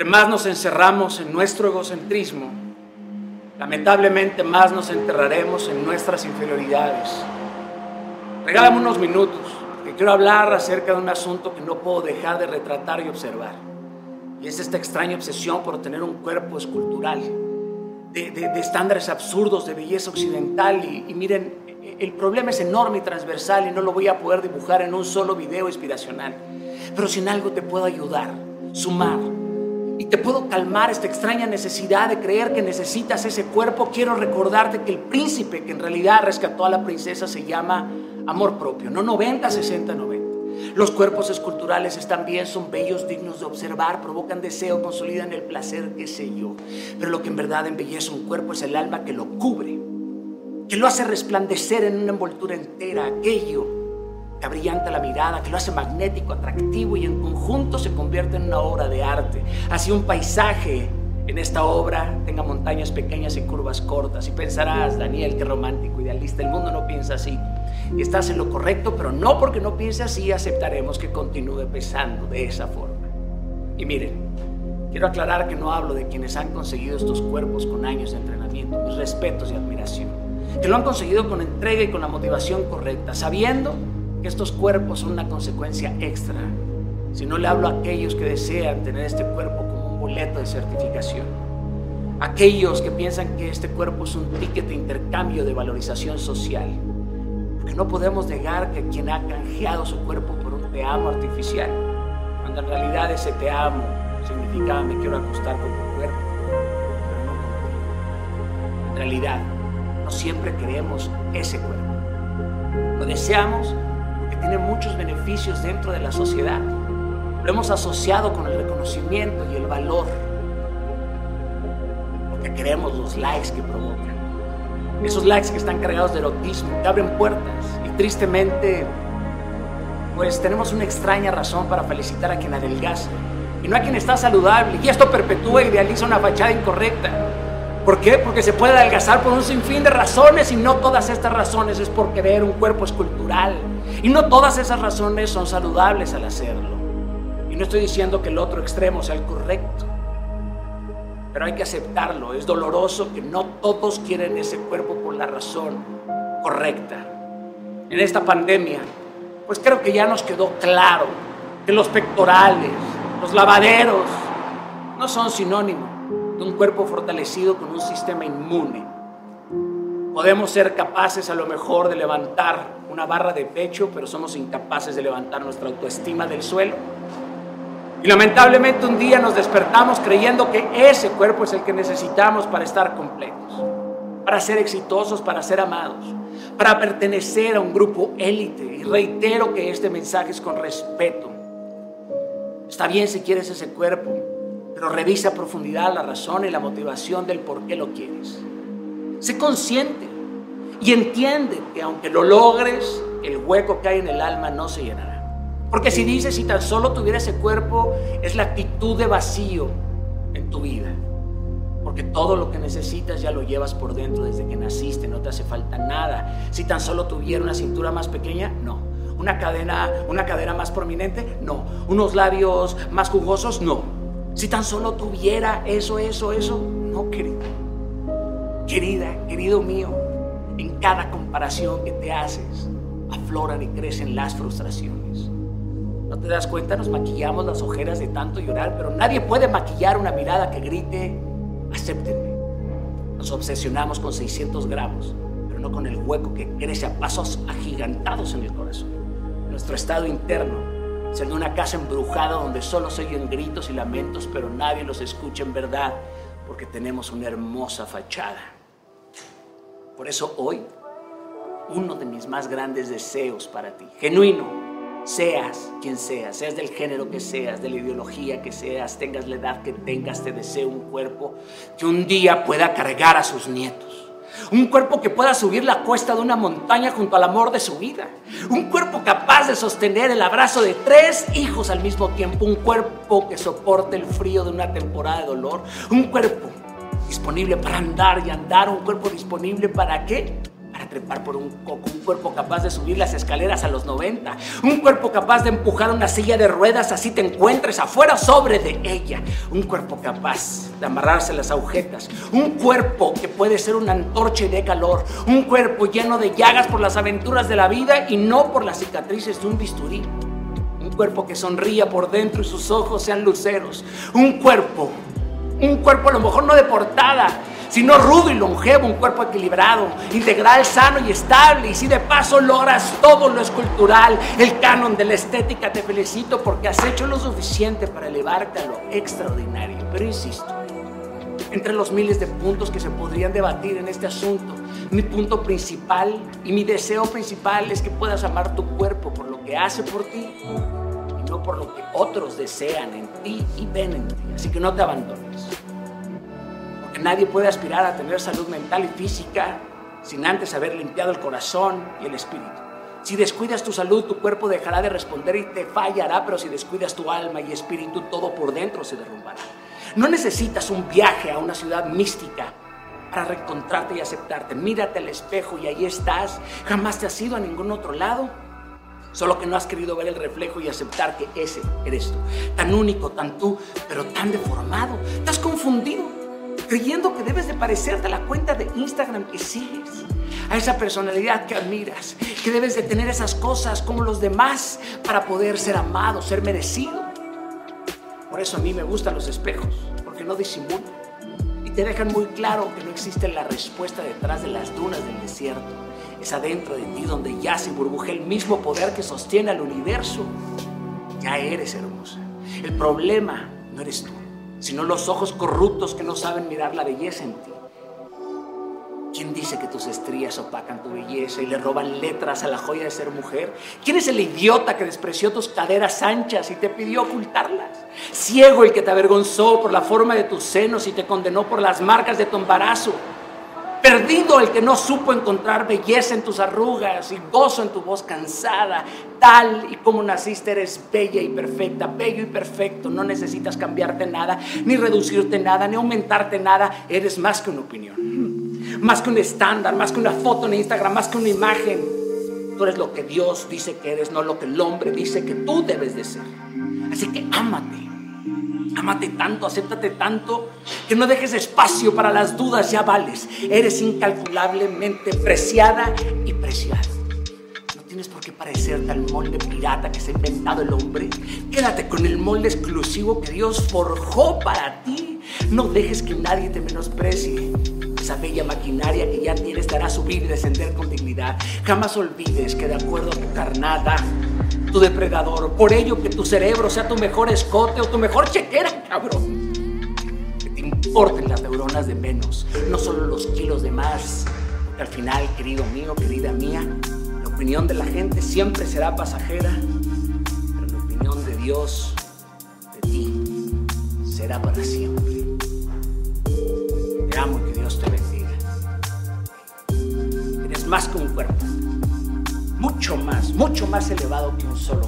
Entre más nos encerramos en nuestro egocentrismo, lamentablemente más nos enterraremos en nuestras inferioridades. Regálame unos minutos, que quiero hablar acerca de un asunto que no puedo dejar de retratar y observar. Y es esta extraña obsesión por tener un cuerpo escultural, de, estándares absurdos de belleza occidental. Y, miren, el problema es enorme y transversal y no lo voy a poder dibujar en un solo video inspiracional. Pero si en algo te puedo ayudar, sumar, y te puedo calmar esta extraña necesidad de creer que necesitas ese cuerpo, quiero recordarte que el príncipe que en realidad rescató a la princesa se llama amor propio, no 90, 60, 90. Los cuerpos esculturales están bien, son bellos, dignos de observar, provocan deseo, consolidan el placer, qué sé yo. Pero lo que en verdad embellece un cuerpo es el alma que lo cubre, que lo hace resplandecer en una envoltura entera, aquello que abrillanta la mirada, que lo hace magnético, atractivo y en conjunto se convierte en una obra de arte. Así un paisaje en esta obra tenga montañas pequeñas y curvas cortas. Y pensarás, Daniel, qué romántico, idealista, el mundo no piensa así y estás en lo correcto, pero no porque no piense así aceptaremos que continúe pesando de esa forma. Y miren, quiero aclarar que no hablo de quienes han conseguido estos cuerpos con años de entrenamiento, mis respetos y admiración, que lo han conseguido con entrega y con la motivación correcta, sabiendo que estos cuerpos son una consecuencia extra. Si no le hablo a aquellos que desean tener este cuerpo como un boleto de certificación, aquellos que piensan que este cuerpo es un ticket de intercambio de valorización social, porque no podemos negar que quien ha canjeado su cuerpo por un te amo artificial, cuando en realidad ese te amo significaba me quiero acostar con tu cuerpo, pero no contigo. En realidad, no siempre queremos ese cuerpo. Lo deseamos beneficios dentro de la sociedad. Lo hemos asociado con el reconocimiento y el valor, porque queremos los likes que provocan esos likes que están cargados de erotismo, que abren puertas. Y tristemente, pues tenemos una extraña razón para felicitar a quien adelgaza y no a quien está saludable. Y esto perpetúa y idealiza una fachada incorrecta. ¿Por qué? Porque se puede adelgazar por un sinfín de razones y no todas estas razones es por querer un cuerpo escultural. Y no todas esas razones son saludables al hacerlo. Y no estoy diciendo que el otro extremo sea el correcto pero hay que aceptarlo. Es doloroso que no todos quieren ese cuerpo por la razón correcta. En esta pandemia, pues creo que ya nos quedó claro que los pectorales, los lavaderos, no son sinónimo de un cuerpo fortalecido con un sistema inmune. Podemos ser capaces a lo mejor de levantar una barra de pecho, pero somos incapaces de levantar nuestra autoestima del suelo. Y lamentablemente un día nos despertamos creyendo que ese cuerpo es el que necesitamos para estar completos, para ser exitosos, para ser amados, para pertenecer a un grupo élite. Y reitero que este mensaje es con respeto. Está bien si quieres ese cuerpo, pero revisa a profundidad la razón y la motivación del por qué lo quieres. Sé consciente y entiende que aunque lo logres, el hueco que hay en el alma no se llenará. Porque si dices, si tan solo tuviera ese cuerpo, es la actitud de vacío en tu vida. Porque todo lo que necesitas ya lo llevas por dentro desde que naciste, no te hace falta nada. Si tan solo tuviera una cintura más pequeña, no. Una cadena, una cadera más prominente, no. Unos labios más jugosos, no. Si tan solo tuviera eso, eso, eso, no, querido. Querida, querido mío, en cada comparación que te haces, afloran y crecen las frustraciones. ¿No te das cuenta? Nos maquillamos las ojeras de tanto llorar, pero nadie puede maquillar una mirada que grite, acéptenme. Nos obsesionamos con 600 gramos, pero no con el hueco que crece a pasos agigantados en el corazón. Nuestro estado interno es una casa embrujada donde solo se oyen gritos y lamentos, pero nadie los escucha en verdad, porque tenemos una hermosa fachada. Por eso hoy, uno de mis más grandes deseos para ti, genuino, seas quien seas, seas del género que seas, de la ideología que seas, tengas la edad que tengas, te deseo un cuerpo que un día pueda cargar a sus nietos. Un cuerpo que pueda subir la cuesta de una montaña junto al amor de su vida. Un cuerpo capaz de sostener el abrazo de tres hijos al mismo tiempo. Un cuerpo que soporte el frío de una temporada de dolor. Un cuerpo disponible para andar y andar. Un cuerpo disponible para qué? Para trepar por un coco, un cuerpo capaz de subir las escaleras a los 90, un cuerpo capaz de empujar una silla de ruedas así te encuentres afuera sobre de ella, un cuerpo capaz de amarrarse las agujetas, un cuerpo que puede ser una antorcha de calor, un cuerpo lleno de llagas por las aventuras de la vida y no por las cicatrices de un bisturí. Un cuerpo que sonría por dentro y sus ojos sean luceros. Un cuerpo, un cuerpo a lo mejor no de portada, sino rudo y longevo, un cuerpo equilibrado, integral, sano y estable. Y si de paso logras todo lo escultural, el canon de la estética, te felicito porque has hecho lo suficiente para elevarte a lo extraordinario. Pero insisto, entre los miles de puntos que se podrían debatir en este asunto, mi punto principal y mi deseo principal es que puedas amar tu cuerpo por lo que hace por ti no por lo que otros desean en ti y ven en ti. Así que no te abandones. Nadie puede aspirar a tener salud mental y física sin antes haber limpiado el corazón y el espíritu. Si descuidas tu salud, tu cuerpo dejará de responder y te fallará, pero si descuidas tu alma y espíritu, todo por dentro se derrumbará. No necesitas un viaje a una ciudad mística para reencontrarte y aceptarte. Mírate al espejo y ahí estás. Jamás te has ido a ningún otro lado. Solo que no has querido ver el reflejo y aceptar que ese eres tú. Tan único, tan tú, pero tan deformado. Has confundido creyendo que debes de parecerte a la cuenta de Instagram que sigues, a esa personalidad que admiras, que debes de tener esas cosas como los demás para poder ser amado, ser merecido. Por eso a mí me gustan los espejos, porque no disimulan y te dejan muy claro que no existe la respuesta detrás de las dunas del desierto. Es adentro de ti donde yace y burbuje el mismo poder que sostiene al universo. Ya eres hermosa. El problema no eres tú sino los ojos corruptos que no saben mirar la belleza en ti. ¿Quién dice que tus estrías opacan tu belleza y le roban letras a la joya de ser mujer? ¿Quién es el idiota que despreció tus caderas anchas y te pidió ocultarlas? Ciego el que te avergonzó por la forma de tus senos y te condenó por las marcas de tu embarazo. Perdido el que no supo encontrar belleza en tus arrugas y gozo en tu voz cansada. Tal y como naciste eres bella y perfecta, bello y perfecto. No necesitas cambiarte nada, ni reducirte nada, ni aumentarte nada. Eres más que una opinión, más que un estándar, más que una foto en Instagram, más que una imagen. Tú eres lo que Dios dice que eres, no lo que el hombre dice que tú debes de ser. Así que ámate Amate tanto, acéptate tanto, que no dejes espacio para las dudas, ya vales. Eres incalculablemente preciada y preciado. No tienes por qué parecerte al molde pirata que se ha inventado el hombre. Quédate con el molde exclusivo que Dios forjó para ti. No dejes que nadie te menosprecie. Esa bella maquinaria que ya tienes te hará subir y descender con dignidad. Jamás olvides que de acuerdo a tu carnada, tu depredador. Por ello que tu cerebro sea tu mejor escote o tu mejor chequera, cabrón. Que te importen las neuronas de menos, no solo los kilos de más. Porque al final, querido mío, querida mía, la opinión de la gente siempre será pasajera, pero la opinión de Dios, de ti, será para siempre. Te amo que Dios te bendiga. Eres más que un cuerpo mucho más, mucho más elevado que un solo